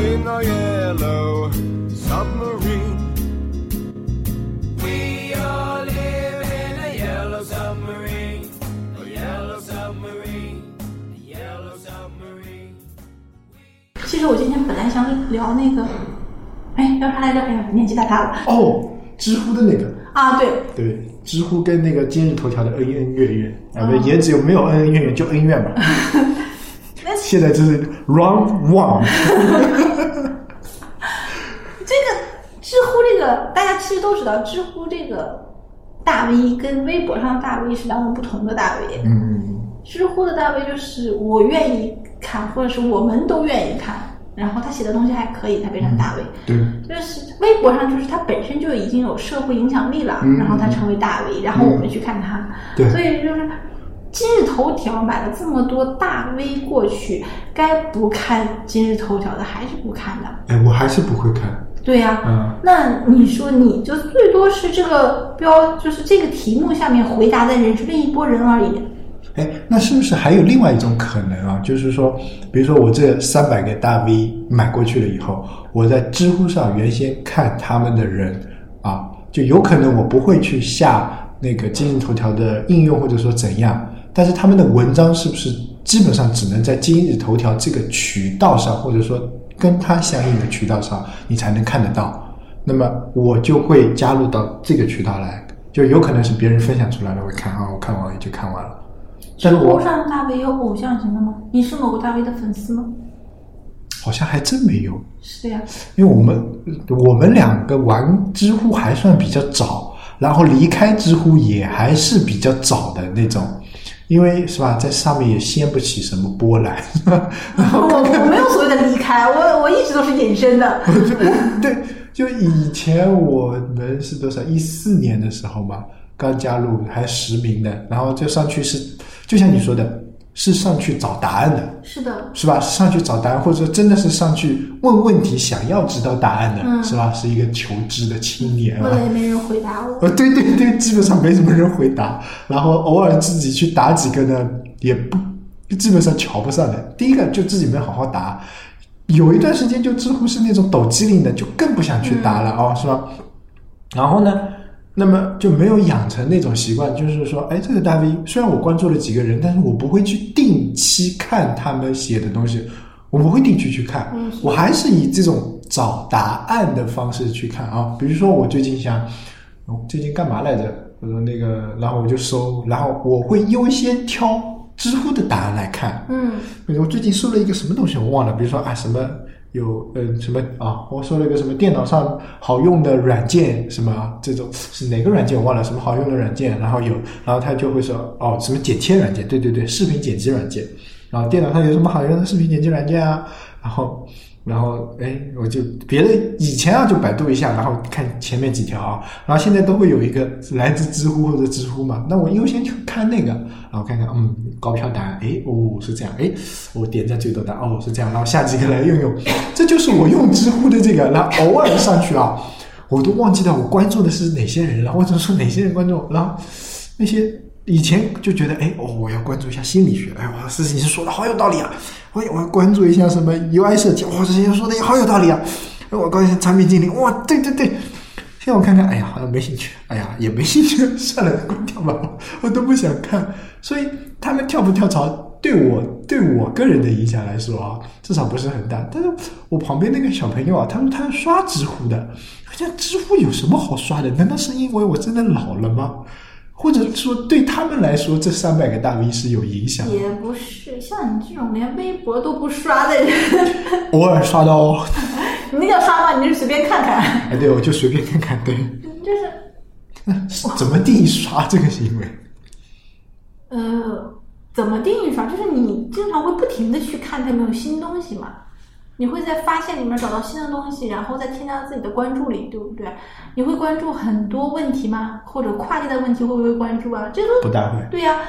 In our yellow submarine. We all live in a yellow submarine, a yellow submarine, a yellow submarine. 其实我今天本来想聊那个，哎，聊啥来着？哎呀，年纪太大了哦，知乎的那个，啊！对，对，知乎跟那个今日头条的恩恩怨怨，啊，不，也只有没有恩恩怨怨，就恩怨吧。那现在就是 round one，这个知乎这个大家其实都知道，知乎这个大 V 跟微博上的大 V 是两种不同的大 V。嗯，知乎的大 V 就是我愿意看，或者是我们都愿意看，然后他写的东西还可以，他变成大 V。对，就是微博上，就是他本身就已经有社会影响力了，嗯然后他成为大 V，然后我们去看他，对所以就是今日头条买了这么多大 V 过去，该不看今日头条的还是不看的，哎，我还是不会看，对呀、嗯那你说你就最多是这个标，就是这个题目下面回答的人是另一拨人而已。哎，那是不是还有另外一种可能啊？就是说，比如说我这三百个大 V 买过去了以后，我在知乎上原先看他们的人啊，就有可能我不会去下那个今日头条的应用，或者说怎样，但是他们的文章是不是基本上只能在今日头条这个渠道上，或者说跟它相应的渠道上，你才能看得到？那么我就会加入到这个渠道来，就有可能是别人分享出来的，我看啊，我看完也就看完了。但知乎是我上大 V 有偶像型的吗？你是某个大 V 的粉丝吗？好像还真没有，是的呀，因为我们我们两个玩知乎还算比较早，然后离开知乎也还是比较早的那种，因为是吧，在上面也掀不起什么波澜。然 后我我没有所谓的离开，我我一直都是隐身的。对，就以前我们是多少一四年的时候嘛，刚加入还实名的，然后就上去是，就像你说的，是上去找答案的。是的，是吧？是上去找答案，或者说真的是上去问问题，想要知道答案的，嗯是吧？是一个求知的青年啊问。了也没人回答我。呃，对对对，基本上没什么人回答，然后偶尔自己去答几个呢，也不基本上瞧不上的。第一个就自己没好好答，有一段时间就知乎是那种抖机灵的，就更不想去答了、哦，是吧？然后呢，那么就没有养成那种习惯，就是说，哎，这个大 V 虽然我关注了几个人，但是我不会去定期看他们写的东西，我不会定期去看，嗯我还是以这种找答案的方式去看啊。比如说，我最近想，我最近干嘛来着？我说那个，然后我就搜，然后我会优先挑知乎的答案来看。嗯，比如我最近搜了一个什么东西，我忘了，比如说啊什么有嗯什么啊，我说了一个什么电脑上好用的软件，什么这种是哪个软件我忘了，什么好用的软件，然后有，然后他就会说哦什么剪切软件，对对对，视频剪辑软件，然后电脑上有什么好用的视频剪辑软件啊，然后。然后，哎，我就别的以前啊就百度一下，然后看前面几条啊，然后现在都会有一个来自知乎或者知乎嘛，那我优先去看那个，然后看看，嗯，高票答案，哎，哦是这样，哎，我点赞最多的，哦是这样，然后下几个来用用，这就是我用知乎的这个，然后偶尔上去啊，我都忘记了我关注的是哪些人了，或者说哪些人关注，然后那些以前就觉得，哎，哦，我要关注一下心理学，哎，哇，事情说的好有道理啊，我我要关注一下什么 UI 设计，哇，这些人说的也好有道理啊，哎我关注产品经理，哇，对对对。现在我看看，哎呀，好像没兴趣，哎呀，也没兴趣，算了，关掉吧，我都不想看。所以他们跳不跳槽，对我对我个人的影响来说啊，至少不是很大。但是我旁边那个小朋友啊，他说他刷知乎的，好像知乎有什么好刷的？难道是因为我真的老了吗？或者说对他们来说，这三百个大 V 是有影响的？也不是像你这种连微博都不刷的人，偶尔刷到哦，你那叫刷吗？你是随便看看，哎，对，我就随便看看，对，就是 怎么定义刷这个行为？呃，怎么定义刷？就是你经常会不停的去看他有没有新东西嘛。你会在发现里面找到新的东西，然后再添加到自己的关注里，对不对？你会关注很多问题吗？或者跨界的问题会不会关注啊？这都不大会。对呀、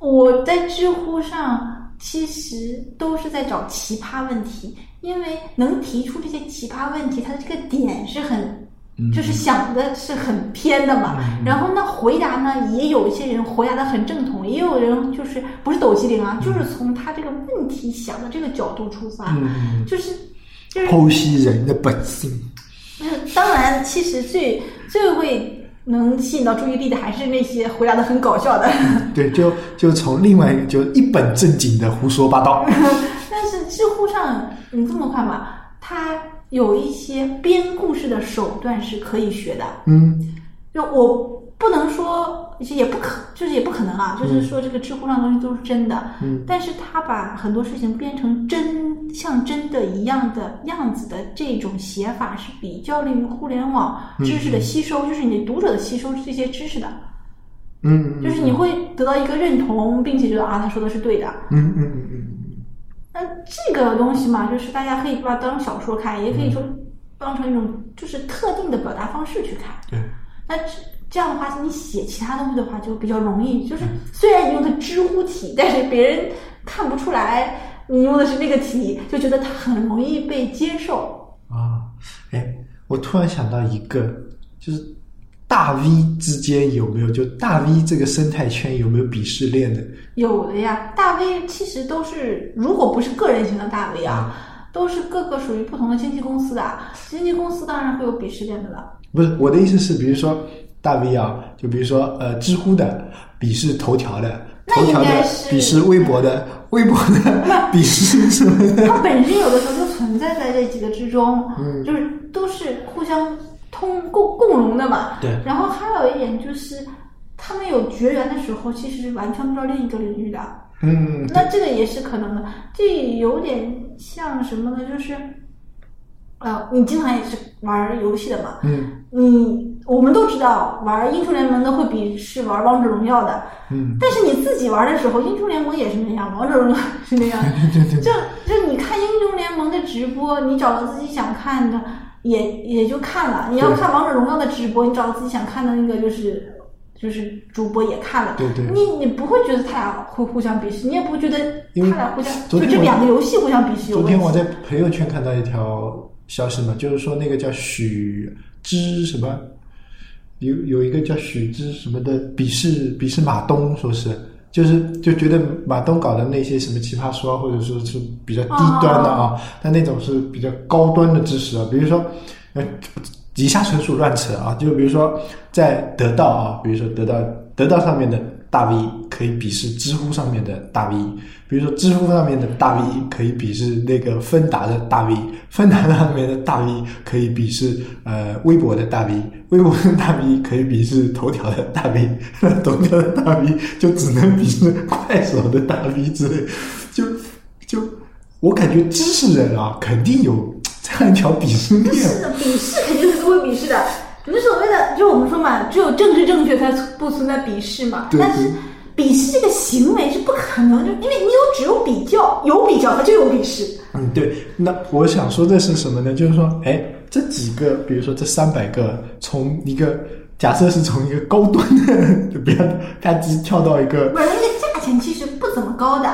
我在知乎上其实都是在找奇葩问题，因为能提出这些奇葩问题，它的这个点是很，就是想的是很偏的嘛。然后那，回答呢，也有一些人回答的很正统，也有人就是不是抖机灵啊，就是从他这个问题想的这个角度出发，嗯就是就是剖析人的本性。就是当然，其实最最会能吸引到注意力的，还是那些回答的很搞笑的。对，就就从另外一个就一本正经的胡说八道。但是知乎上，你这么看吧，它有一些编故事的手段是可以学的。嗯就我不能说，也不可，就是也不可能啊，就是说这个知乎上的东西都是真的。嗯但是他把很多事情编成真像真的一样的样子的这种写法，是比较利于互联网知识的吸收，就是你读者的吸收这些知识的，嗯，就是你会得到一个认同，并且觉得啊他说的是对的。嗯嗯嗯嗯那这个东西嘛，就是大家可以把它当小说看，也可以说当成一种就是特定的表达方式去看。对，那这这样的话，你写其他东西的话就比较容易。就是虽然你用的知乎体，但是别人看不出来你用的是那个体，就觉得它很容易被接受。啊，哎，我突然想到一个，就是大 V 之间有没有就大 V 这个生态圈有没有鄙视链的？有的呀，大 V 其实都是，如果不是个人型的大 V 啊，都是各个属于不同的经纪公司的。经纪公司当然会有鄙视链的了。不是我的意思是，比如说大 V 啊，就比如说呃，知乎的鄙视头条的，那头条的应该是鄙视微博的，微博的 鄙视什么的？它本身有的时候就存在在这几个之中，嗯就是都是互相通共共荣的嘛。对然后还有一点就是，他们有绝缘的时候，其实是完全不知道另一个领域的。嗯，那这个也是可能的，这有点像什么呢？就是，呃，你经常也是玩游戏的嘛，嗯你我们都知道玩英雄联盟的会比是玩王者荣耀的，嗯，但是你自己玩的时候，英雄联盟也是那样，王者荣耀是那样。对 对就就你看英雄联盟的直播，你找到自己想看的，也也就看了。你要看王者荣耀的直播，你找到自己想看的那个就是就是主播也看了。对对你你不会觉得他俩会互相鄙视，你也不会觉得他俩互相就这两个游戏互相鄙视有。昨天我在朋友圈看到一条消息嘛，就是说那个叫许之什么，有有一个叫许之什么的鄙视鄙视马东，说是就是就觉得马东搞的那些什么奇葩说啊，或者说是比较低端的啊，但那种是比较高端的知识啊，比如说呃。以下纯属乱扯啊，就比如说在得到啊，比如说得到得到上面的大 V 可以鄙视知乎上面的大 V，比如说知乎上面的大 V 可以鄙视那个芬达的大 V，芬达上面的大 V 可以鄙视呃微博的大 V，微博的大 V 可以鄙视头条的大 V，头条的大 V 就只能鄙视快手的大 V 之类，就就我感觉知识人啊肯定有这样一条鄙视链。是的，鄙视肯定是会鄙视的。你们所谓的，就我们说嘛，只有政治正确才不存在鄙视嘛。对但是鄙视这个行为是不可能，就因为你有只有比较，有比较它就有鄙视。嗯，对。那我想说的是什么呢？就是说，哎，这几个，比如说这三百个，从一个假设是从一个高端的，就不要啪叽跳到一个不是，那个价钱其实不怎么高的，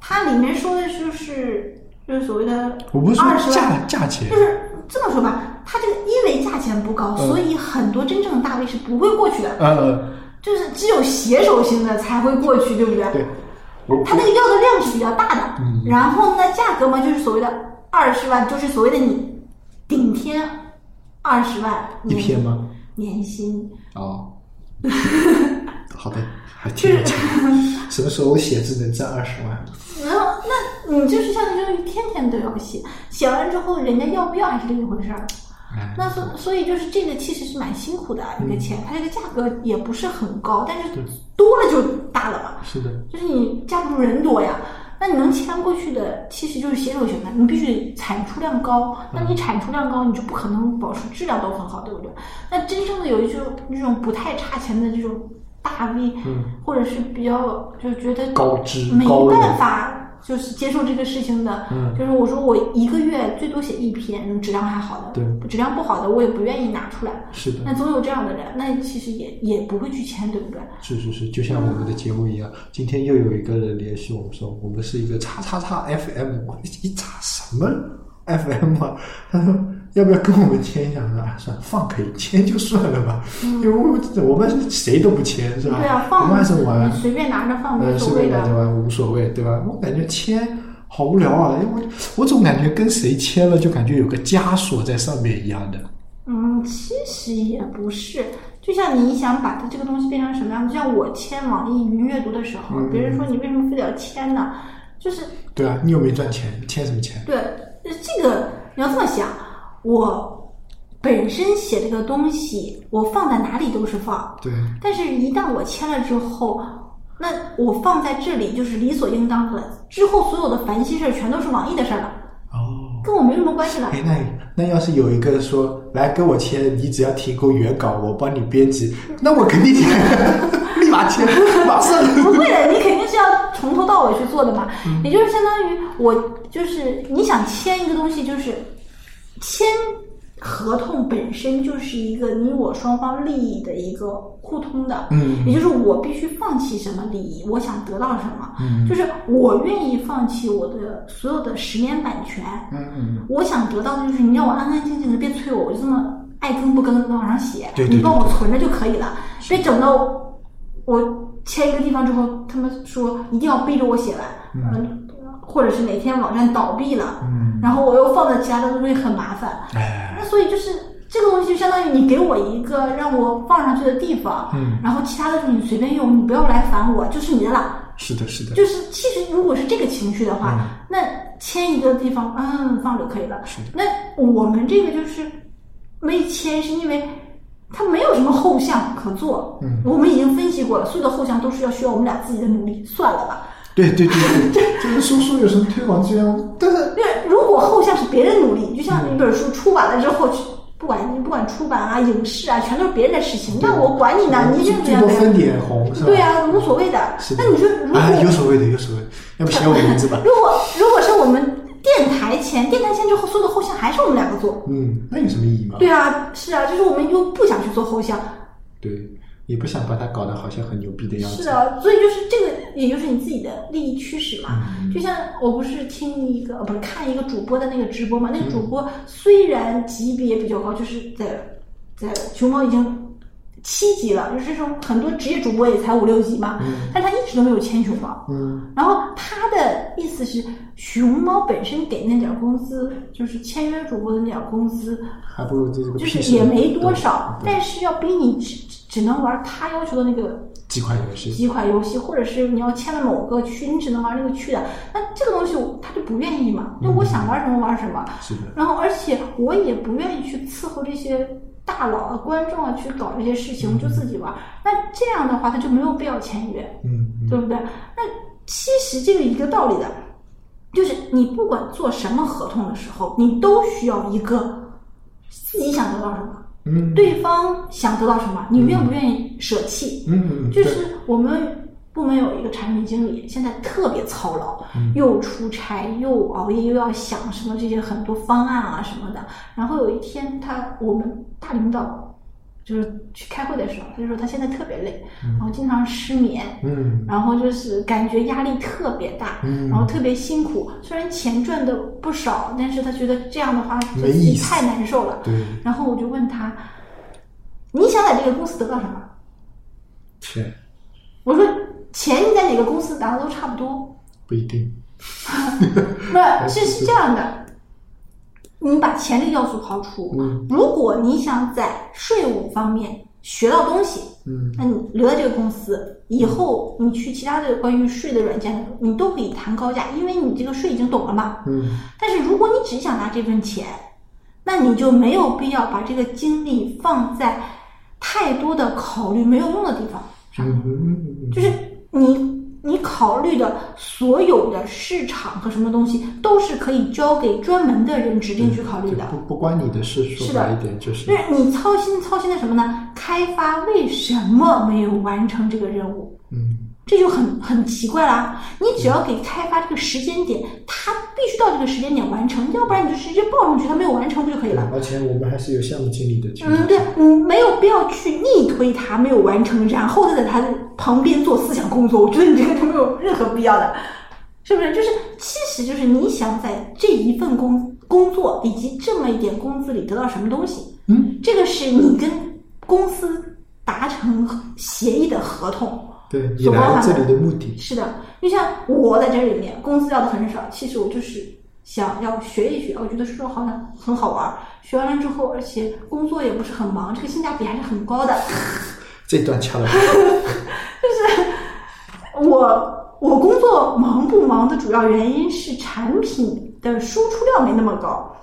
它里面说的就是就是所谓的我不是说价，价钱就，是这么说吧，它这个因为价钱不高，嗯所以很多真正的大 V 是不会过去的，呃，就是只有携手型的才会过去，对不对？对，我它那个要的量是比较大的，嗯然后呢，价格嘛就是所谓的二十万，就是所谓的你顶天二十万一篇吗？年薪，哦，好的，还挺有钱。什么时候我写字能挣二十万？然后那你就是相当于天天都要写，写完之后人家要不要还是另一回事儿。哎那所所以就是这个其实是蛮辛苦的一个钱，它这个价格也不是很高，但是多了就大了嘛。是的，就是你架不住人多呀。那你能签过去的，其实就是携手型的，你必须得产出量高。那你产出量高，你就不可能保持质量都很好，对不对？那真正的有一种那种不太差钱的这种大 V，、嗯或者是比较就觉得高知没办法就是接受这个事情的，嗯就是我说我一个月最多写一篇，质量还好的，对，质量不好的我也不愿意拿出来。是的那，总有这样的人，那其实也也不会去签，对不对？是是是，就像我们的节目一样，今天又有一个人联系我们说，我们是一个叉叉叉 FM，我一查什么 FM 啊？他说要不要跟我们签一下？我说啊，算了，放可以签就算了吧，因为我们谁都不签是吧？对啊，我放们还是玩，随便拿着放呃，无所谓的随便拿。着玩无所谓，对吧？我感觉签好无聊啊，因为我我总感觉跟谁签了就感觉有个枷锁在上面一样的。嗯，其实也不是，就像你想把它这个东西变成什么样，就像我签网易云阅读的时候，嗯别人说你为什么非得要签呢？就是对啊，你又没赚钱，签什么签？对，呃这个你要这么想，我本身写这个东西，我放在哪里都是放，对，但是一旦我签了之后，那我放在这里就是理所应当的。之后所有的烦心事儿全都是网易的事儿了，哦。跟我没什么关系了。哎，那那要是有一个说来跟我签，你只要提供原稿，我帮你编辑，那我肯定签，立马签，马上。不会的，你肯定是要从头到尾去做的嘛。也就是相当于我就是你想签一个东西，就是签合同本身就是一个你我双方利益的一个互通的，嗯。也就是我必须放弃什么利益，我想得到什么，嗯。就是我愿意放弃我的所有的十年版权，嗯嗯，我想得到的就是你让我安安静静的，别催我，我就这么爱更不更的往上写，对对你帮我存着就可以了，别整到我我签一个地方之后，他们说一定要逼着我写完，嗯，或者是哪天网站倒闭了，嗯，然后我又放在其他的东西很麻烦，哎，那所以就是这个东西就相当于你给我一个让我放上去的地方，嗯然后其他的你随便用，你不要来烦我，就是你的了。是的，是的，就是其实如果是这个情绪的话，嗯那签一个地方，嗯，放就可以了是的。那我们这个就是没签，是因为它没有什么后项可做。嗯我们已经分析过了，所有的后项都是要需要我们俩自己的努力，算了吧。对对对对，就是说说有什么推广资源，但是因为如果后项是别人努力，就像嗯一本书出版了之后，不管你不管出版啊、影视啊，全都是别人的事情，那我管你呢？你认不认为？最多分点红是吧？对啊，无所谓的那你说如果啊，有所谓的，有所谓的，要不写我名字吧？如果如果是我们电台前，电台前之后，所有的后项还是我们两个做。嗯，那有什么意义吗？对啊，是啊，就是我们又不想去做后项。对，也不想把它搞得好像很牛逼的样子。是的，所以就是这个，也就是你自己的利益驱使嘛。嗯就像我不是听一个，不是看一个主播的那个直播嘛，那个主播虽然级别比较高，就是在在熊猫已经。七级了，就是这种很多职业主播也才五六级嘛，但他一直都没有签熊猫。嗯然后他的意思是，熊猫本身给那点工资，就是签约主播的那点工资，还不如这个就是也没多少，但是要比你只只能玩他要求的那个几款游戏。几款游戏，或者是你要签了某个区，你只能玩那个区的。那这个东西他就不愿意嘛，那我想玩什么玩什么。是的，然后，而且我也不愿意去伺候这些大佬啊、观众啊去搞这些事情，我就自己玩。那这样的话，他就没有必要签约。嗯嗯对不对？那其实这个一个道理的，就是你不管做什么合同的时候，你都需要一个自己想得到什么，嗯，对方想得到什么，你愿不愿意舍弃？嗯，就是我们部门有一个产品经理，现在特别操劳，嗯又出差又熬夜，又要想什么这些很多方案啊什么的。然后有一天他，我们大领导就是去开会的时候，他就说他现在特别累，然后经常失眠，嗯然后就是感觉压力特别大，嗯然后特别辛苦。虽然钱赚的不少，但是他觉得这样的话没自己太难受了。对，然后我就问他：“你想在这个公司得到什么钱？”我说：“钱你在哪个公司拿的都差不多。不一定。不是，是是这样的，你把潜力要素抛除，嗯。如果你想在税务方面学到东西，嗯。那你留在这个公司，以后你去其他的关于税的软件，你都可以谈高价，因为你这个税已经懂了嘛。嗯。但是如果你只想拿这份钱，那你就没有必要把这个精力放在太多的考虑没有用的地方上。就是你你考虑的所有的市场和什么东西，都是可以交给专门的人指定去考虑的。不不关你的事，说是的白一点就是就是你操心操心的什么呢？开发为什么没有完成这个任务？嗯这就很很奇怪啦。你只要给开发这个时间点，他到这个时间点完成，要不然你就直接报上去，他没有完成不就可以了？而且我们还是有项目经理的嗯，对，嗯，没有必要去逆推他没有完成，然后再在他的旁边做思想工作。我觉得你这个都没有任何必要的，是不是？就是其实就是你想在这一份工工作以及这么一点工资里得到什么东西，嗯，这个是你跟公司达成协议的合同。对你所包含来这里的目的，是的，就像我在这里面，工资要的很少，其实我就是想要学一学，我觉得说好像很好玩儿，学完了之后，而且工作也不是很忙，这个性价比还是很高的。这段掐了。就是我我工作忙不忙的主要原因是产品的输出量没那么高。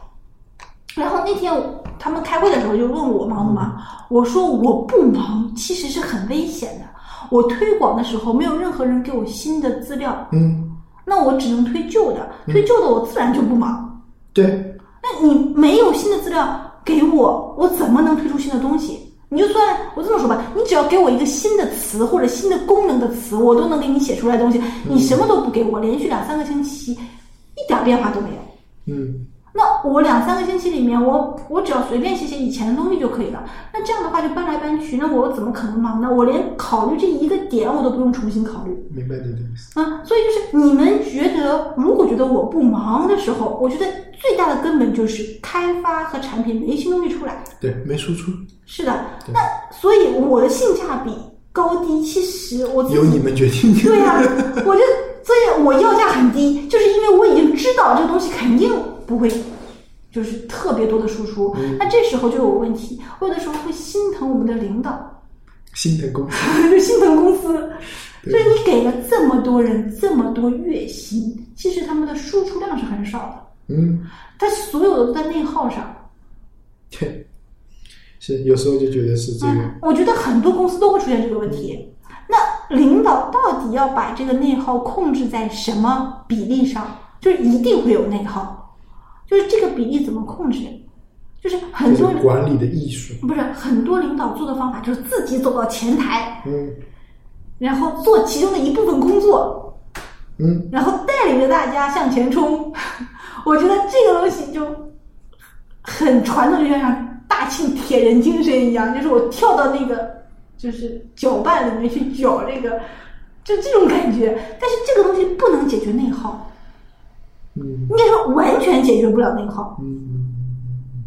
然后那天他们开会的时候就问我忙不忙，我说我不忙，其实是很危险的。我推广的时候没有任何人给我新的资料，嗯，那我只能推旧的，推旧的我自然就不忙。对，那你没有新的资料给我，我怎么能推出新的东西？你就算我这么说吧，你只要给我一个新的词或者新的功能的词，我都能给你写出来东西。你什么都不给我，连续两三个星期，一点变化都没有。嗯，那我两三个星期里面，我我只要随便写写以前的东西就可以了。那这样的话就搬来搬去，那我怎么可能忙呢？我连考虑这一个点我都不用重新考虑。明白你的意思。啊，所以就是你们觉得，如果觉得我不忙的时候，我觉得最大的根本就是开发和产品没新东西出来。对，没输出，是的，那所以我的性价比高低，其实我由你们决定。对呀、我就所以我要价很低，就是因为我已经知道这个东西肯定不会。就是特别多的输出，那这时候就有问题。我有的时候会心疼我们的领导，心疼公司。就 心疼公司。所以你给了这么多人这么多月薪，其实他们的输出量是很少的，嗯，他所有的都在内耗上。对，是有时候就觉得是这个，嗯，我觉得很多公司都会出现这个问题。那领导到底要把这个内耗控制在什么比例上？就是一定会有内耗，就是这个比例怎么控制？就是很多是管理的艺术。不是很多领导做的方法，就是自己走到前台，嗯然后做其中的一部分工作，嗯，然后带领着大家向前冲。我觉得这个东西就很传统，就像大庆铁人精神一样，就是我跳到那个就是搅拌里面去搅这个，就这种感觉。但是这个东西不能解决内耗，嗯应该说完全解决不了内耗嗯嗯嗯嗯，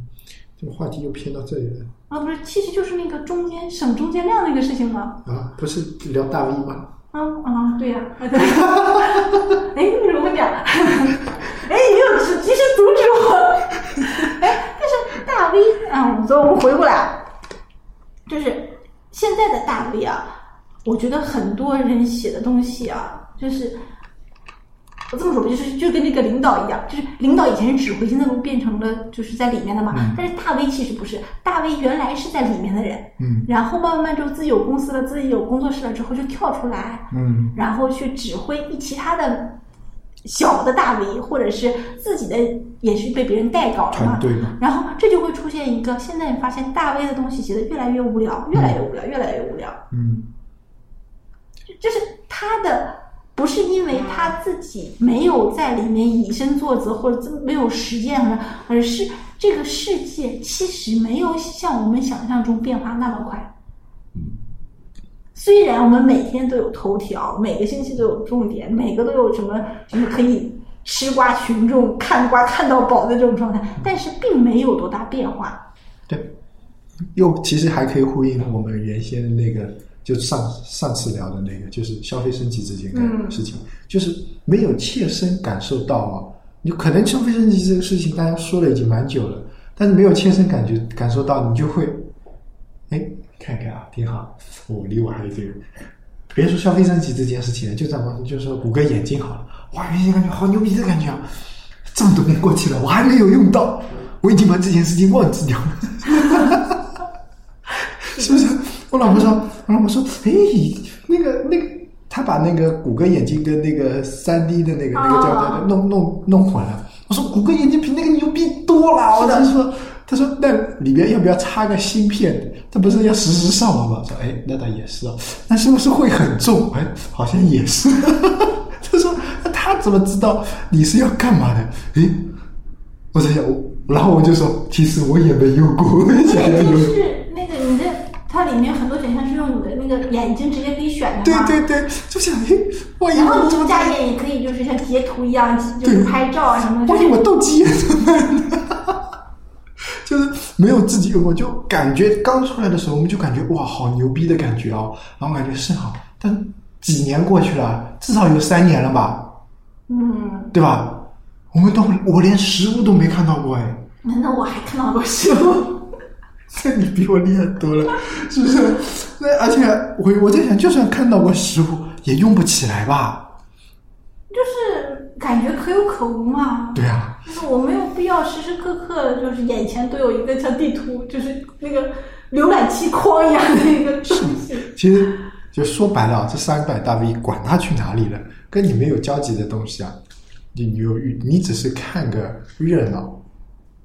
这个话题又偏到这里了啊！不是，其实就是那个中间省中间量那个事情吗？啊！不是聊大 V 吗？啊啊，对呀。哎，为什么会讲？哎，你 没有及时阻止我。哎，但是大 V 啊，我们走我们回过来，就是现在的大 V 啊，我觉得很多人写的东西啊，就是我这么说吧，就是就跟那个领导一样，就是领导以前是指挥，现在不变成了就是在里面的嘛。但是大 V 其实不是，大 V 原来是在里面的人，嗯然后慢慢慢之后自己有公司了，自己有工作室了之后就跳出来，嗯然后去指挥其他的小的大 V，或者是自己的也是被别人代搞了嘛对。然后这就会出现一个，现在你发现大 V 的东西写的越来越无聊，越来越无聊，越来越无聊。嗯就是他的不是因为他自己没有在里面以身作则或者没有实践，而是这个世界其实没有像我们想象中变化那么快。虽然我们每天都有头条，每个星期都有重点，每个都有什么就是可以吃瓜群众看瓜看到饱的这种状态，但是并没有多大变化。对，又其实还可以呼应我们原先的那个，就上上次聊的那个，就是消费升级之间的事情，就是没有切身感受到啊。你可能消费升级这个事情，大家说了已经蛮久了，但是没有切身感觉感受到，你就会，哎，看看啊，挺好，我离我还有这个。别说消费升级这件事情了，就咱们就说谷歌眼镜好了，哇，原先感觉好牛逼的感觉啊！这么多年过去了，我还没有用到，我已经把这件事情忘记掉了，是不是？我老婆说，我老婆说，哎，那个那个，他把那个谷歌眼镜跟那个三 D 的那个那个叫叫弄弄弄混了。我说谷歌眼镜比那个牛逼多了，我当时说，他说那里边要不要插个芯片？他不是要实时上网吗？说哎，那倒也是哦，那是不是会很重？哎，好像也是。他说那他怎么知道你是要干嘛的？诶，我在想我，然后我就说其实我也没用过，想要就用。里面很多选项是用你的那个眼睛直接可以选的嘛。对对对，就想诶，万一然后你我怎么下面也可以就是像截图一样，就是拍照啊什么的。万一我斗鸡眼怎么办呢？就是没有自己我，就感觉刚出来的时候，我们就感觉哇，好牛逼的感觉哦，然后感觉是好，但几年过去了，至少有三年了吧，嗯，对吧？我们都我连实物都没看到过哎，难道我还看到过实物。这你比我厉害多了，是不是？那而且我我在想，就算看到过实物，也用不起来吧？就是感觉可有可无嘛。对啊，就是我没有必要时时刻刻就是眼前都有一个像地图，就是那个浏览器框一样的一个东西。其实就说白了，这三百大 V 管他去哪里了，跟你没有交集的东西啊，你你有你只是看个热闹。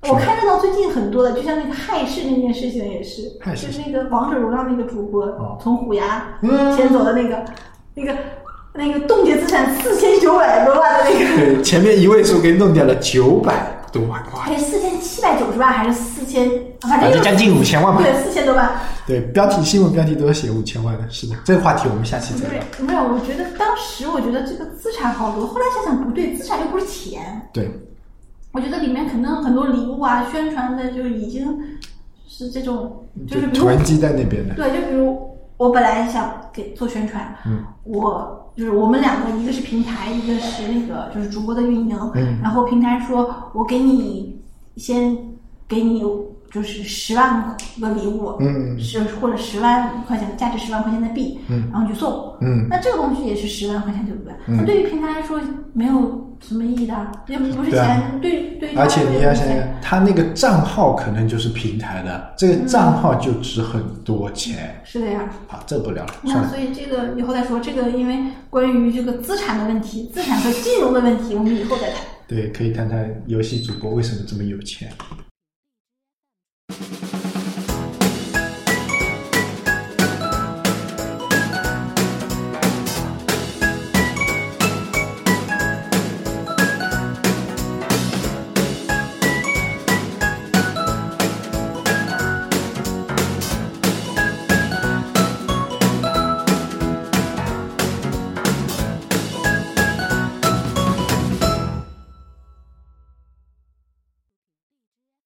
我看热闹最近很多的，就像那个害事那件事情也是，就是那个王者荣耀那个主播、哦从虎牙嗯迁走的那个、那个那个冻结资产四千九百多万的那个，对，前面一位数给弄掉了九百多万，哇！还是四千七百九十万，还是四千，反正将近5000万吧对，四千多万。对，标题新闻标题都是写五千万的，是的。这个话题我们下期再聊。对，没有，我觉得当时我觉得这个资产好多，后来想想不对，资产又不是钱，对，我觉得里面可能很多礼物啊，宣传的就已经是这种，就是囤积在那边的。对，就比如我本来想给做宣传，嗯，我就是我们两个，一个是平台，一个是那个就是主播的运营，嗯。然后平台说我给你先给你就是十万个礼物，嗯。是或者十万块钱价值十万块钱的币，嗯。然后你就送，嗯。那这个东西也是十万块钱，对不对？嗯。那对于平台来说没有什么意义的，也不是钱，对对而且你要想想，他那个账号可能就是平台的，这个账号就值很多钱。是的呀。好，这不聊了。那所以这个以后再说，这个因为关于这个资产的问题、资产和金融的问题，我们以后再谈。对，可以谈谈游戏主播为什么这么有钱。